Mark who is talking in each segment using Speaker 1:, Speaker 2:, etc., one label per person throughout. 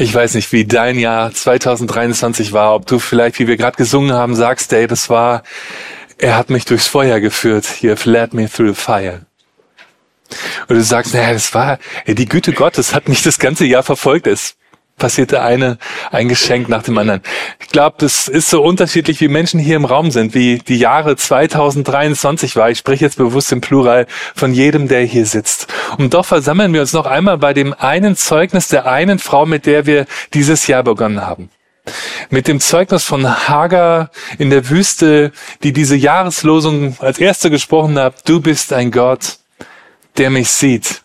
Speaker 1: Ich weiß nicht, wie dein Jahr 2023 war, ob du vielleicht, wie wir gerade gesungen haben, sagst, ey, das war, er hat mich durchs Feuer geführt. Have led me through the fire. Und du sagst, naja, das war, ey, die Güte Gottes hat mich das ganze Jahr verfolgt. Es passierte eine, ein Geschenk nach dem anderen. Ich glaube, das ist so unterschiedlich, wie Menschen hier im Raum sind, wie die Jahre 2023 war. Ich spreche jetzt bewusst im Plural von jedem, der hier sitzt. Und doch versammeln wir uns noch einmal bei dem einen Zeugnis der einen Frau, mit der wir dieses Jahr begonnen haben. Mit dem Zeugnis von Hagar in der Wüste, die diese Jahreslosung als erste gesprochen hat, du bist ein Gott, der mich sieht.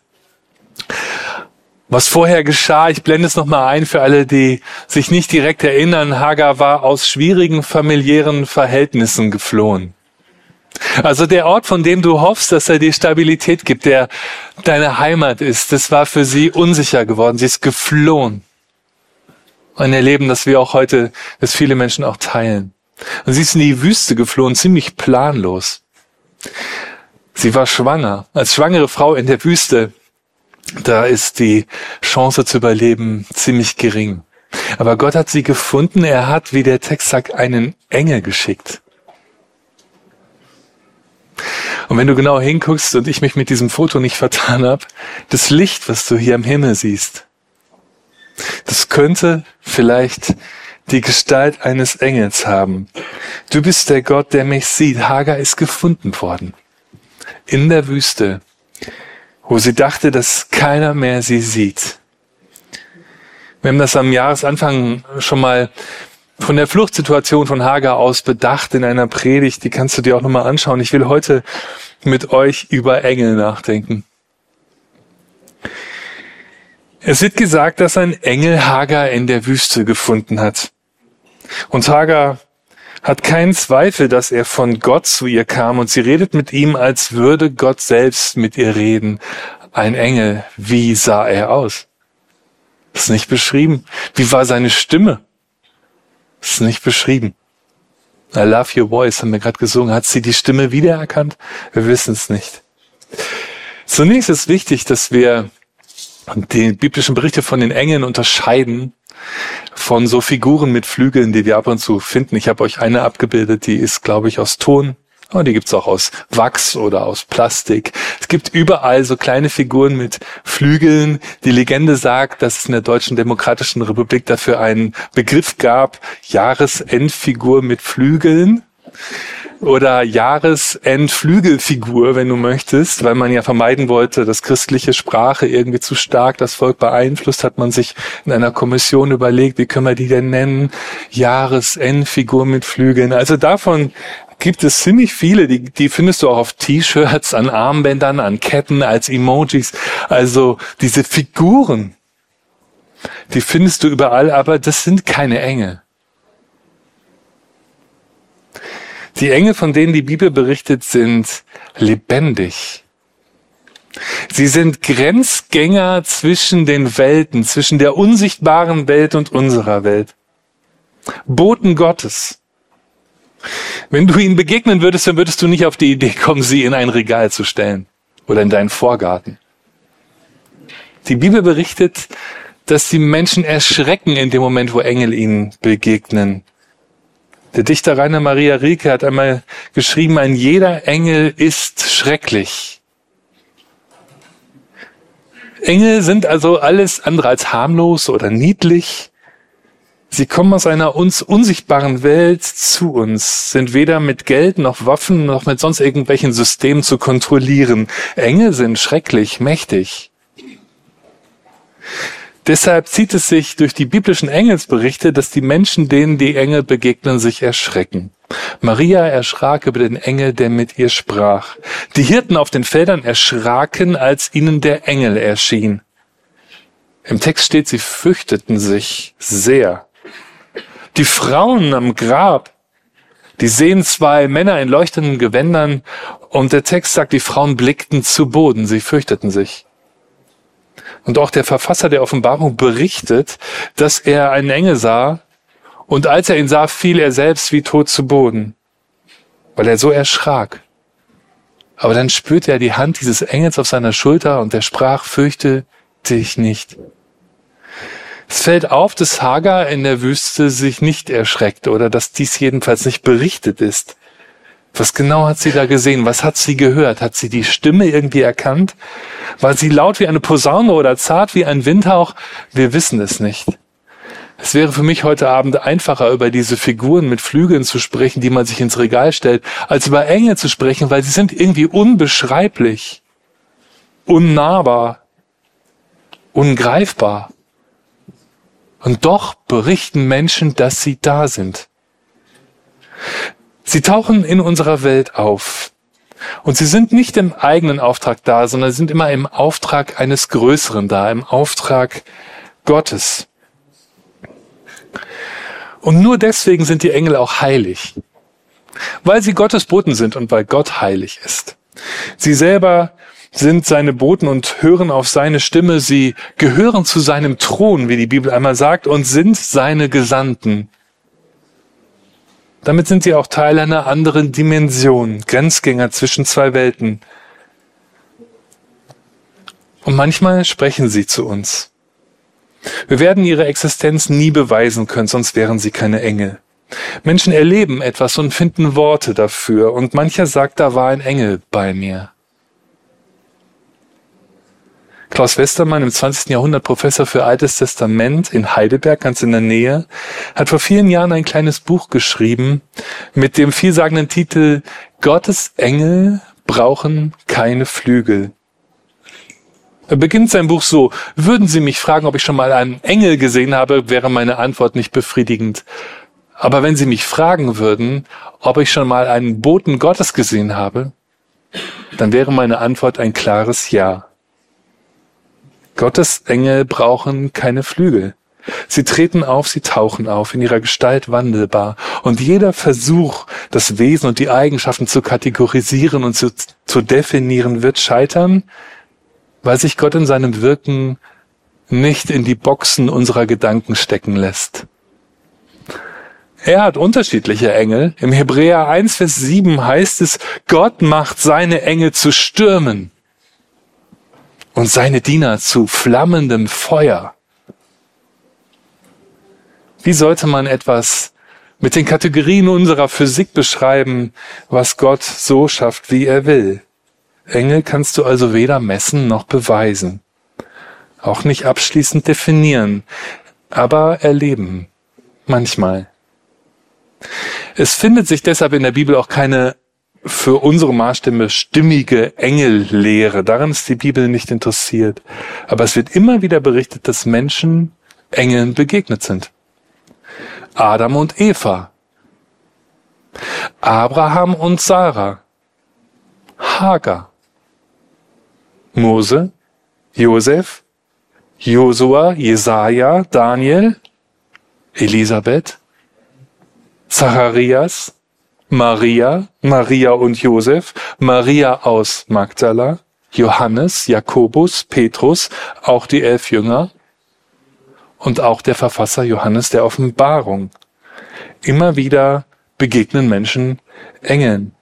Speaker 1: Was vorher geschah, ich blende es nochmal ein für alle, die sich nicht direkt erinnern, Hagar war aus schwierigen familiären Verhältnissen geflohen. Also der Ort, von dem du hoffst, dass er dir Stabilität gibt, der deine Heimat ist, das war für sie unsicher geworden. Sie ist geflohen. Ein Erleben, das wir auch heute, das viele Menschen auch teilen. Und sie ist in die Wüste geflohen, ziemlich planlos. Sie war schwanger. Als schwangere Frau in der Wüste da ist die Chance zu überleben ziemlich gering. Aber Gott hat sie gefunden. Er hat, wie der Text sagt, einen Engel geschickt. Und wenn du genau hinguckst und ich mich mit diesem Foto nicht vertan habe, das Licht, was du hier am Himmel siehst, das könnte vielleicht die Gestalt eines Engels haben. Du bist der Gott, der mich sieht. Hagar ist gefunden worden. In der Wüste wo sie dachte, dass keiner mehr sie sieht. Wir haben das am Jahresanfang schon mal von der Fluchtsituation von Hagar aus bedacht in einer Predigt, die kannst du dir auch nochmal anschauen. Ich will heute mit euch über Engel nachdenken. Es wird gesagt, dass ein Engel Hagar in der Wüste gefunden hat. Und Hagar hat keinen Zweifel, dass er von Gott zu ihr kam und sie redet mit ihm, als würde Gott selbst mit ihr reden. Ein Engel, wie sah er aus? Ist nicht beschrieben. Wie war seine Stimme? Ist nicht beschrieben. I love your voice, haben wir gerade gesungen. Hat sie die Stimme wiedererkannt? Wir wissen es nicht. Zunächst ist wichtig, dass wir die biblischen Berichte von den Engeln unterscheiden von so Figuren mit Flügeln, die wir ab und zu finden. Ich habe euch eine abgebildet, die ist, glaube ich, aus Ton. Oh, die gibt's auch aus Wachs oder aus Plastik. Es gibt überall so kleine Figuren mit Flügeln. Die Legende sagt, dass es in der Deutschen Demokratischen Republik dafür einen Begriff gab, Jahresendfigur mit Flügeln oder Jahresendflügelfigur, wenn du möchtest, weil man ja vermeiden wollte, dass christliche Sprache irgendwie zu stark das Volk beeinflusst, hat man sich in einer Kommission überlegt, wie können wir die denn nennen? Jahresendfigur mit Flügeln. Also davon gibt es ziemlich viele, die, die findest du auch auf T-Shirts, an Armbändern, an Ketten, als Emojis. Also diese Figuren, die findest du überall, aber das sind keine Engel. Die Engel, von denen die Bibel berichtet, sind lebendig. Sie sind Grenzgänger zwischen den Welten, zwischen der unsichtbaren Welt und unserer Welt. Boten Gottes. Wenn du ihnen begegnen würdest, dann würdest du nicht auf die Idee kommen, sie in ein Regal zu stellen oder in deinen Vorgarten. Die Bibel berichtet, dass die Menschen erschrecken in dem Moment, wo Engel ihnen begegnen. Der Dichter Rainer Maria Rilke hat einmal geschrieben, ein jeder Engel ist schrecklich. Engel sind also alles andere als harmlos oder niedlich. Sie kommen aus einer uns unsichtbaren Welt zu uns, sind weder mit Geld noch Waffen noch mit sonst irgendwelchen Systemen zu kontrollieren. Engel sind schrecklich, mächtig. Deshalb zieht es sich durch die biblischen Engelsberichte, dass die Menschen, denen die Engel begegnen, sich erschrecken. Maria erschrak über den Engel, der mit ihr sprach. Die Hirten auf den Feldern erschraken, als ihnen der Engel erschien. Im Text steht, sie fürchteten sich sehr. Die Frauen am Grab, die sehen zwei Männer in leuchtenden Gewändern und der Text sagt, die Frauen blickten zu Boden, sie fürchteten sich. Und auch der Verfasser der Offenbarung berichtet, dass er einen Engel sah und als er ihn sah, fiel er selbst wie tot zu Boden, weil er so erschrak. Aber dann spürte er die Hand dieses Engels auf seiner Schulter und er sprach, fürchte dich nicht. Es fällt auf, dass Hagar in der Wüste sich nicht erschreckt oder dass dies jedenfalls nicht berichtet ist. Was genau hat sie da gesehen? Was hat sie gehört? Hat sie die Stimme irgendwie erkannt? War sie laut wie eine Posaune oder zart wie ein Windhauch? Wir wissen es nicht. Es wäre für mich heute Abend einfacher, über diese Figuren mit Flügeln zu sprechen, die man sich ins Regal stellt, als über Engel zu sprechen, weil sie sind irgendwie unbeschreiblich, unnahbar, ungreifbar. Und doch berichten Menschen, dass sie da sind. Sie tauchen in unserer Welt auf. Und sie sind nicht im eigenen Auftrag da, sondern sind immer im Auftrag eines Größeren da, im Auftrag Gottes. Und nur deswegen sind die Engel auch heilig. Weil sie Gottes Boten sind und weil Gott heilig ist. Sie selber sind seine Boten und hören auf seine Stimme. Sie gehören zu seinem Thron, wie die Bibel einmal sagt, und sind seine Gesandten. Damit sind sie auch Teil einer anderen Dimension, Grenzgänger zwischen zwei Welten. Und manchmal sprechen sie zu uns. Wir werden ihre Existenz nie beweisen können, sonst wären sie keine Engel. Menschen erleben etwas und finden Worte dafür, und mancher sagt, da war ein Engel bei mir. Klaus Westermann, im 20. Jahrhundert Professor für Altes Testament in Heidelberg, ganz in der Nähe, hat vor vielen Jahren ein kleines Buch geschrieben mit dem vielsagenden Titel Gottes Engel brauchen keine Flügel. Er beginnt sein Buch so, würden Sie mich fragen, ob ich schon mal einen Engel gesehen habe, wäre meine Antwort nicht befriedigend. Aber wenn Sie mich fragen würden, ob ich schon mal einen Boten Gottes gesehen habe, dann wäre meine Antwort ein klares Ja. Gottes Engel brauchen keine Flügel. Sie treten auf, sie tauchen auf, in ihrer Gestalt wandelbar. Und jeder Versuch, das Wesen und die Eigenschaften zu kategorisieren und zu, zu definieren, wird scheitern, weil sich Gott in seinem Wirken nicht in die Boxen unserer Gedanken stecken lässt. Er hat unterschiedliche Engel. Im Hebräer 1, Vers 7 heißt es, Gott macht seine Engel zu Stürmen und seine Diener zu flammendem Feuer. Wie sollte man etwas mit den Kategorien unserer Physik beschreiben, was Gott so schafft, wie er will? Engel kannst du also weder messen noch beweisen, auch nicht abschließend definieren, aber erleben, manchmal. Es findet sich deshalb in der Bibel auch keine für unsere Maßstäbe stimmige Engellehre. Daran ist die Bibel nicht interessiert. Aber es wird immer wieder berichtet, dass Menschen Engeln begegnet sind. Adam und Eva. Abraham und Sarah. Hagar. Mose, Josef, Josua, Jesaja, Daniel, Elisabeth, Zacharias, Maria, Maria und Josef, Maria aus Magdala, Johannes, Jakobus, Petrus, auch die elf Jünger und auch der Verfasser Johannes der Offenbarung. Immer wieder begegnen Menschen Engeln.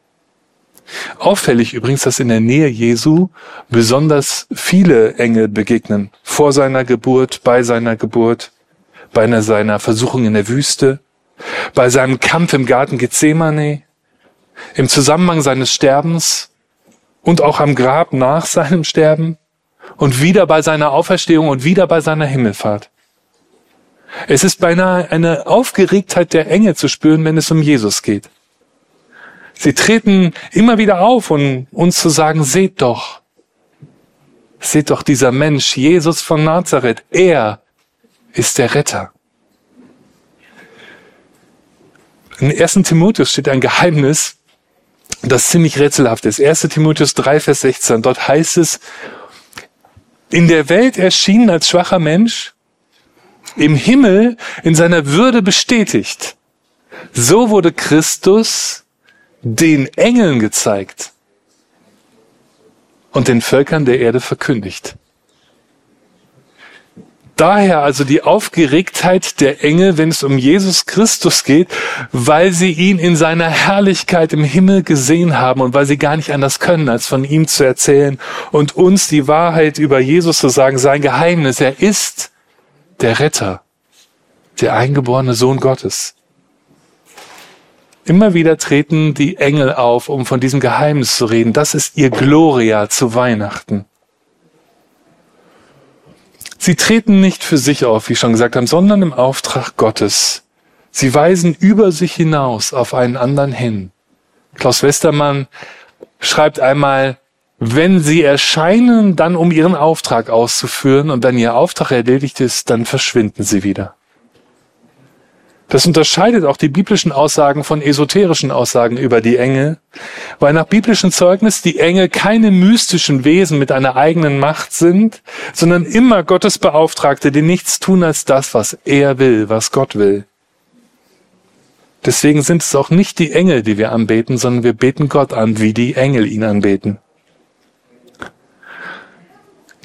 Speaker 1: Auffällig übrigens, dass in der Nähe Jesu besonders viele Engel begegnen. Vor seiner Geburt, bei seiner Geburt, bei seiner Versuchung in der Wüste, bei seinem Kampf im Garten Gethsemane, im Zusammenhang seines Sterbens und auch am Grab nach seinem Sterben und wieder bei seiner Auferstehung und wieder bei seiner Himmelfahrt. Es ist beinahe eine Aufgeregtheit der Engel zu spüren, wenn es um Jesus geht. Sie treten immer wieder auf, um uns zu sagen, seht doch, seht doch dieser Mensch, Jesus von Nazareth, er ist der Retter. In 1. Timotheus steht ein Geheimnis, das ziemlich rätselhaft ist. 1. Timotheus 3, Vers 16. Dort heißt es, in der Welt erschienen als schwacher Mensch, im Himmel in seiner Würde bestätigt. So wurde Christus den Engeln gezeigt und den Völkern der Erde verkündigt. Daher also die Aufgeregtheit der Engel, wenn es um Jesus Christus geht, weil sie ihn in seiner Herrlichkeit im Himmel gesehen haben und weil sie gar nicht anders können, als von ihm zu erzählen und uns die Wahrheit über Jesus zu sagen, sein Geheimnis. Er ist der Retter, der eingeborene Sohn Gottes. Immer wieder treten die Engel auf, um von diesem Geheimnis zu reden. Das ist ihr Gloria zu Weihnachten. Sie treten nicht für sich auf, wie schon gesagt haben, sondern im Auftrag Gottes. Sie weisen über sich hinaus auf einen anderen hin. Klaus Westermann schreibt einmal, wenn sie erscheinen, dann um ihren Auftrag auszuführen und wenn ihr Auftrag erledigt ist, dann verschwinden sie wieder. Das unterscheidet auch die biblischen Aussagen von esoterischen Aussagen über die Engel, weil nach biblischem Zeugnis die Engel keine mystischen Wesen mit einer eigenen Macht sind, sondern immer Gottes Beauftragte, die nichts tun als das, was er will, was Gott will. Deswegen sind es auch nicht die Engel, die wir anbeten, sondern wir beten Gott an, wie die Engel ihn anbeten.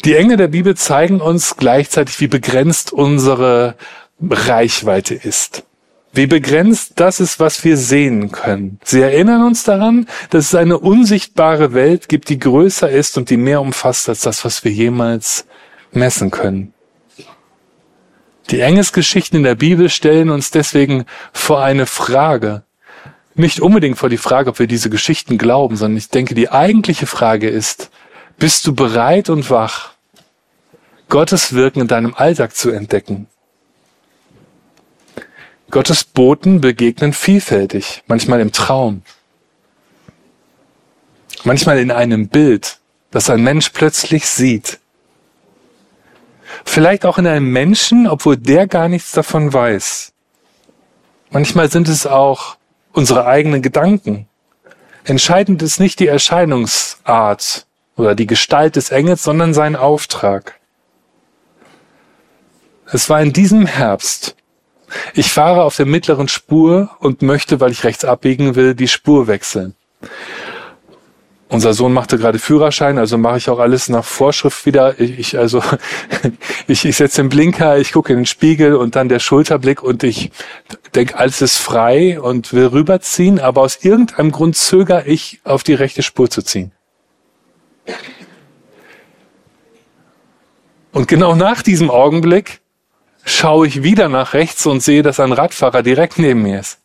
Speaker 1: Die Engel der Bibel zeigen uns gleichzeitig, wie begrenzt unsere Reichweite ist. Wie begrenzt das ist, was wir sehen können. Sie erinnern uns daran, dass es eine unsichtbare Welt gibt, die größer ist und die mehr umfasst als das, was wir jemals messen können. Die Engelsgeschichten in der Bibel stellen uns deswegen vor eine Frage. Nicht unbedingt vor die Frage, ob wir diese Geschichten glauben, sondern ich denke, die eigentliche Frage ist, bist du bereit und wach, Gottes Wirken in deinem Alltag zu entdecken? Gottes Boten begegnen vielfältig, manchmal im Traum, manchmal in einem Bild, das ein Mensch plötzlich sieht. Vielleicht auch in einem Menschen, obwohl der gar nichts davon weiß. Manchmal sind es auch unsere eigenen Gedanken. Entscheidend ist nicht die Erscheinungsart oder die Gestalt des Engels, sondern sein Auftrag. Es war in diesem Herbst, ich fahre auf der mittleren Spur und möchte, weil ich rechts abbiegen will, die Spur wechseln. Unser Sohn machte gerade Führerschein, also mache ich auch alles nach Vorschrift wieder. Ich, ich also ich, ich setze den Blinker, ich gucke in den Spiegel und dann der Schulterblick und ich denke, alles ist frei und will rüberziehen, aber aus irgendeinem Grund zögere ich, auf die rechte Spur zu ziehen. Und genau nach diesem Augenblick schaue ich wieder nach rechts und sehe, dass ein Radfahrer direkt neben mir ist.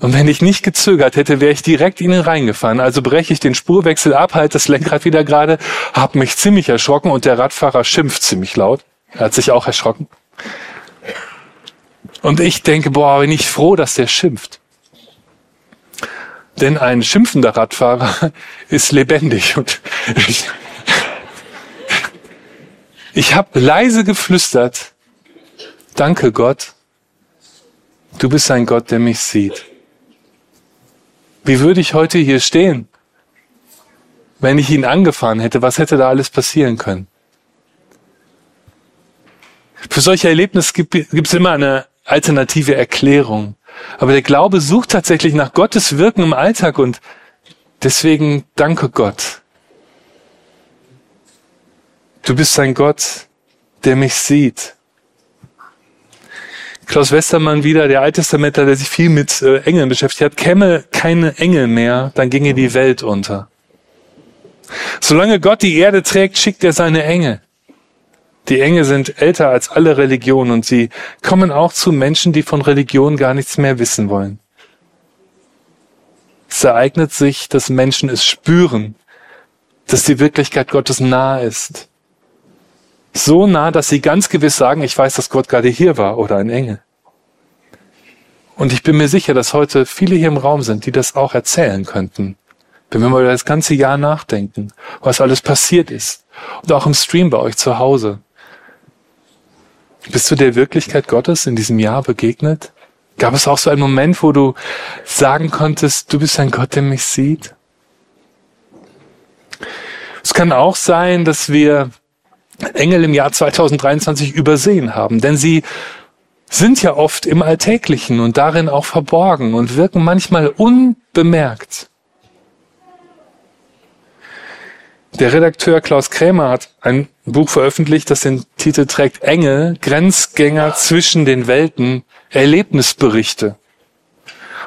Speaker 1: Und wenn ich nicht gezögert hätte, wäre ich direkt in ihn reingefahren. Also breche ich den Spurwechsel ab, halte das Lenkrad wieder gerade, habe mich ziemlich erschrocken und der Radfahrer schimpft ziemlich laut. Er hat sich auch erschrocken. Und ich denke, boah, bin ich froh, dass der schimpft. Denn ein schimpfender Radfahrer ist lebendig und ich, ich habe leise geflüstert, danke Gott, du bist ein Gott, der mich sieht. Wie würde ich heute hier stehen, wenn ich ihn angefahren hätte? Was hätte da alles passieren können? Für solche Erlebnisse gibt es immer eine alternative Erklärung. Aber der Glaube sucht tatsächlich nach Gottes Wirken im Alltag und deswegen danke Gott. Du bist ein Gott, der mich sieht. Klaus Westermann wieder, der Alttestamentler, der sich viel mit äh, Engeln beschäftigt hat, käme keine Engel mehr, dann ginge die Welt unter. Solange Gott die Erde trägt, schickt er seine Engel. Die Engel sind älter als alle Religionen und sie kommen auch zu Menschen, die von Religion gar nichts mehr wissen wollen. Es ereignet sich, dass Menschen es spüren, dass die Wirklichkeit Gottes nahe ist so nah, dass sie ganz gewiss sagen, ich weiß, dass Gott gerade hier war oder ein Engel. Und ich bin mir sicher, dass heute viele hier im Raum sind, die das auch erzählen könnten. Wenn wir mal das ganze Jahr nachdenken, was alles passiert ist. Und auch im Stream bei euch zu Hause. Bist du der Wirklichkeit Gottes in diesem Jahr begegnet? Gab es auch so einen Moment, wo du sagen konntest, du bist ein Gott, der mich sieht? Es kann auch sein, dass wir Engel im Jahr 2023 übersehen haben. Denn sie sind ja oft im Alltäglichen und darin auch verborgen und wirken manchmal unbemerkt. Der Redakteur Klaus Krämer hat ein Buch veröffentlicht, das den Titel trägt Engel, Grenzgänger zwischen den Welten, Erlebnisberichte.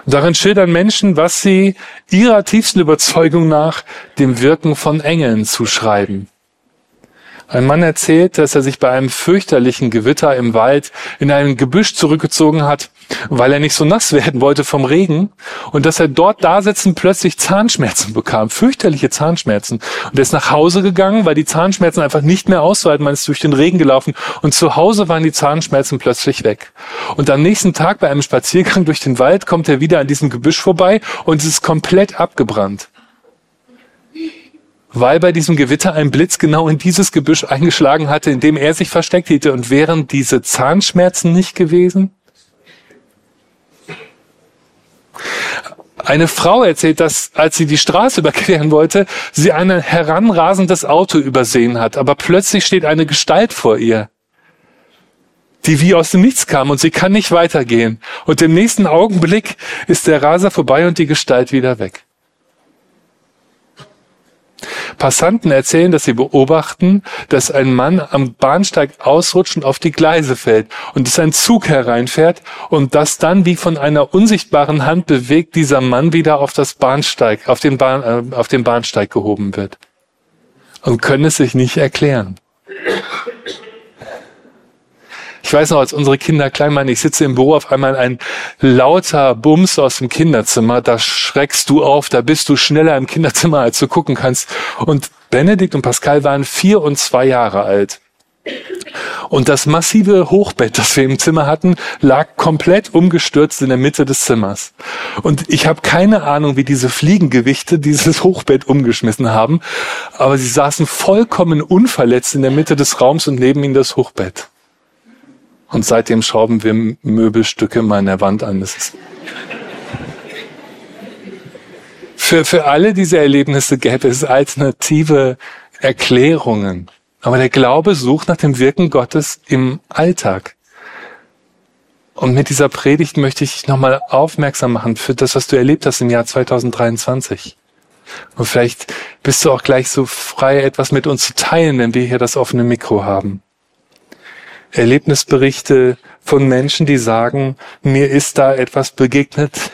Speaker 1: Und darin schildern Menschen, was sie ihrer tiefsten Überzeugung nach dem Wirken von Engeln zuschreiben. Ein Mann erzählt, dass er sich bei einem fürchterlichen Gewitter im Wald in ein Gebüsch zurückgezogen hat, weil er nicht so nass werden wollte vom Regen und dass er dort da sitzen plötzlich Zahnschmerzen bekam, fürchterliche Zahnschmerzen. Und er ist nach Hause gegangen, weil die Zahnschmerzen einfach nicht mehr auszuhalten, man ist durch den Regen gelaufen und zu Hause waren die Zahnschmerzen plötzlich weg. Und am nächsten Tag bei einem Spaziergang durch den Wald kommt er wieder an diesem Gebüsch vorbei und es ist komplett abgebrannt weil bei diesem Gewitter ein Blitz genau in dieses Gebüsch eingeschlagen hatte, in dem er sich versteckt hätte. Und wären diese Zahnschmerzen nicht gewesen? Eine Frau erzählt, dass als sie die Straße überqueren wollte, sie ein heranrasendes Auto übersehen hat, aber plötzlich steht eine Gestalt vor ihr, die wie aus dem Nichts kam und sie kann nicht weitergehen. Und im nächsten Augenblick ist der Raser vorbei und die Gestalt wieder weg. Passanten erzählen, dass sie beobachten, dass ein Mann am Bahnsteig ausrutscht und auf die Gleise fällt und dass ein Zug hereinfährt und dass dann wie von einer unsichtbaren Hand bewegt dieser Mann wieder auf das Bahnsteig, auf den, Bahn, äh, auf den Bahnsteig gehoben wird. Und können es sich nicht erklären. Ich weiß noch, als unsere Kinder klein waren, ich sitze im Büro, auf einmal ein lauter Bums aus dem Kinderzimmer, da schreckst du auf, da bist du schneller im Kinderzimmer, als du gucken kannst. Und Benedikt und Pascal waren vier und zwei Jahre alt. Und das massive Hochbett, das wir im Zimmer hatten, lag komplett umgestürzt in der Mitte des Zimmers. Und ich habe keine Ahnung, wie diese Fliegengewichte dieses Hochbett umgeschmissen haben, aber sie saßen vollkommen unverletzt in der Mitte des Raums und neben ihnen das Hochbett. Und seitdem schrauben wir Möbelstücke meiner Wand an. Das ist für, für alle diese Erlebnisse gäbe es alternative Erklärungen. Aber der Glaube sucht nach dem Wirken Gottes im Alltag. Und mit dieser Predigt möchte ich nochmal aufmerksam machen für das, was du erlebt hast im Jahr 2023. Und vielleicht bist du auch gleich so frei, etwas mit uns zu teilen, wenn wir hier das offene Mikro haben. Erlebnisberichte von Menschen, die sagen, mir ist da etwas begegnet,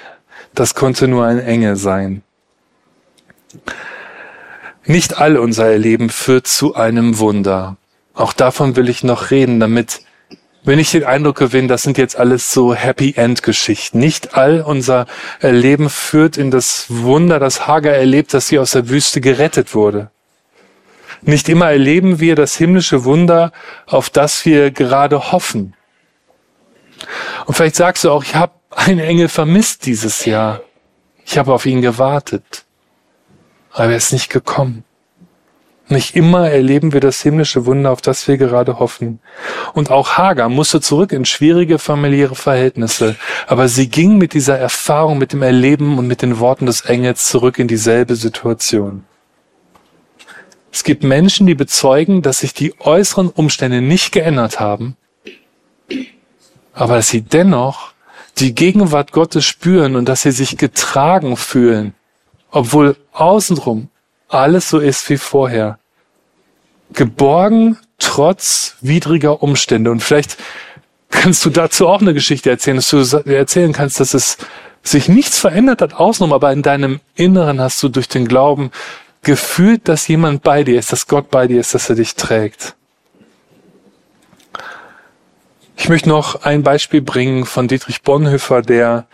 Speaker 1: das konnte nur ein Engel sein. Nicht all unser Erleben führt zu einem Wunder. Auch davon will ich noch reden, damit wenn ich den Eindruck gewinne, das sind jetzt alles so Happy End Geschichten. Nicht all unser Erleben führt in das Wunder, das Hager erlebt, dass sie aus der Wüste gerettet wurde. Nicht immer erleben wir das himmlische Wunder, auf das wir gerade hoffen. Und vielleicht sagst du auch, ich habe einen Engel vermisst dieses Jahr. Ich habe auf ihn gewartet, aber er ist nicht gekommen. Nicht immer erleben wir das himmlische Wunder, auf das wir gerade hoffen. Und auch Hagar musste zurück in schwierige familiäre Verhältnisse. Aber sie ging mit dieser Erfahrung, mit dem Erleben und mit den Worten des Engels zurück in dieselbe Situation. Es gibt Menschen, die bezeugen, dass sich die äußeren Umstände nicht geändert haben, aber dass sie dennoch die Gegenwart Gottes spüren und dass sie sich getragen fühlen, obwohl außenrum alles so ist wie vorher. Geborgen trotz widriger Umstände. Und vielleicht kannst du dazu auch eine Geschichte erzählen, dass du erzählen kannst, dass es sich nichts verändert hat außenrum, aber in deinem Inneren hast du durch den Glauben gefühlt, dass jemand bei dir ist, dass Gott bei dir ist, dass er dich trägt. Ich möchte noch ein Beispiel bringen von Dietrich Bonhoeffer, der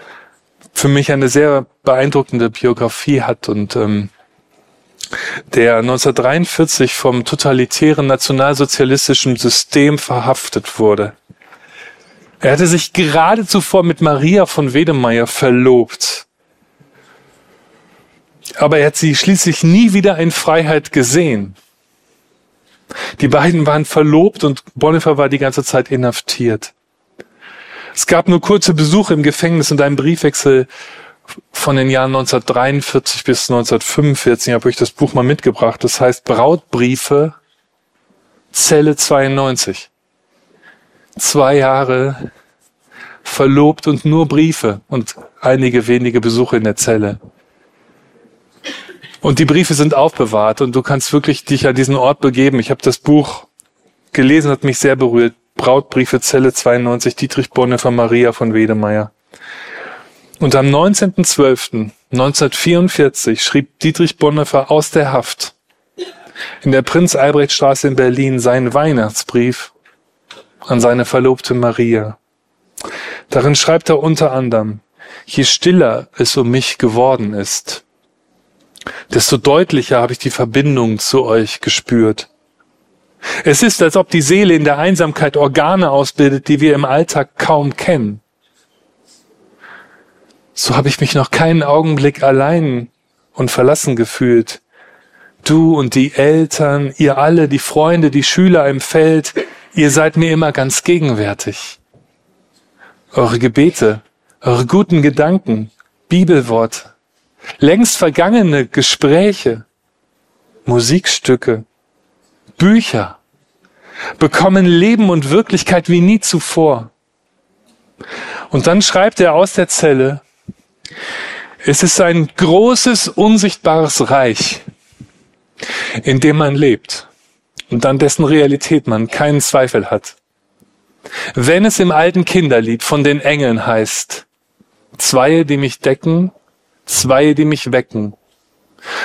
Speaker 1: für mich eine sehr beeindruckende Biografie hat und ähm, der 1943 vom totalitären nationalsozialistischen System verhaftet wurde. Er hatte sich gerade zuvor mit Maria von Wedemeyer verlobt aber er hat sie schließlich nie wieder in Freiheit gesehen. Die beiden waren verlobt und Bonhoeffer war die ganze Zeit inhaftiert. Es gab nur kurze Besuche im Gefängnis und einen Briefwechsel von den Jahren 1943 bis 1945. Ich habe euch das Buch mal mitgebracht. Das heißt Brautbriefe, Zelle 92. Zwei Jahre verlobt und nur Briefe und einige wenige Besuche in der Zelle. Und die Briefe sind aufbewahrt und du kannst wirklich dich an diesen Ort begeben. Ich habe das Buch gelesen, hat mich sehr berührt. Brautbriefe Zelle 92, Dietrich Bonhoeffer Maria von Wedemeyer. Und am 19.12.1944 schrieb Dietrich Bonhoeffer aus der Haft in der Prinz-Albrecht-Straße in Berlin seinen Weihnachtsbrief an seine Verlobte Maria. Darin schreibt er unter anderem, je stiller es um mich geworden ist, desto deutlicher habe ich die Verbindung zu euch gespürt. Es ist, als ob die Seele in der Einsamkeit Organe ausbildet, die wir im Alltag kaum kennen. So habe ich mich noch keinen Augenblick allein und verlassen gefühlt. Du und die Eltern, ihr alle, die Freunde, die Schüler im Feld, ihr seid mir immer ganz gegenwärtig. Eure Gebete, eure guten Gedanken, Bibelworte, längst vergangene Gespräche, Musikstücke, Bücher bekommen Leben und Wirklichkeit wie nie zuvor. Und dann schreibt er aus der Zelle, es ist ein großes, unsichtbares Reich, in dem man lebt und an dessen Realität man keinen Zweifel hat. Wenn es im alten Kinderlied von den Engeln heißt, zwei, die mich decken, zwei, die mich wecken,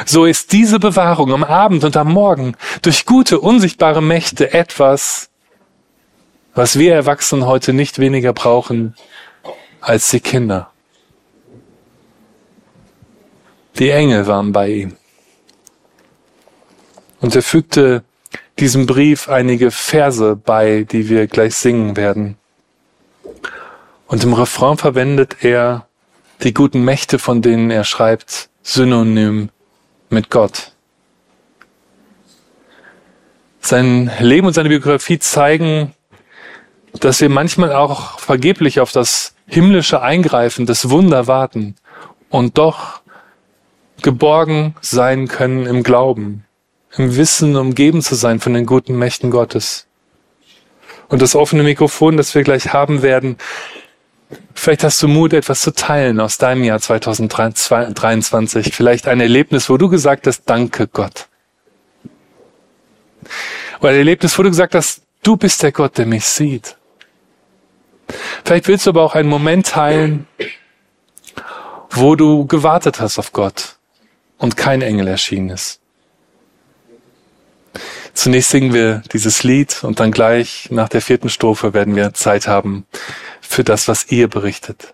Speaker 1: so ist diese Bewahrung am Abend und am Morgen durch gute, unsichtbare Mächte etwas, was wir Erwachsenen heute nicht weniger brauchen als die Kinder. Die Engel waren bei ihm. Und er fügte diesem Brief einige Verse bei, die wir gleich singen werden. Und im Refrain verwendet er die guten Mächte, von denen er schreibt, synonym mit Gott. Sein Leben und seine Biografie zeigen, dass wir manchmal auch vergeblich auf das himmlische Eingreifen, das Wunder warten und doch geborgen sein können im Glauben, im Wissen, umgeben zu sein von den guten Mächten Gottes. Und das offene Mikrofon, das wir gleich haben werden, vielleicht hast du Mut, etwas zu teilen aus deinem Jahr 2023. Vielleicht ein Erlebnis, wo du gesagt hast, danke Gott. Oder ein Erlebnis, wo du gesagt hast, du bist der Gott, der mich sieht. Vielleicht willst du aber auch einen Moment teilen, wo du gewartet hast auf Gott und kein Engel erschienen ist. Zunächst singen wir dieses Lied und dann gleich nach der vierten Strophe werden wir Zeit haben für das, was ihr berichtet.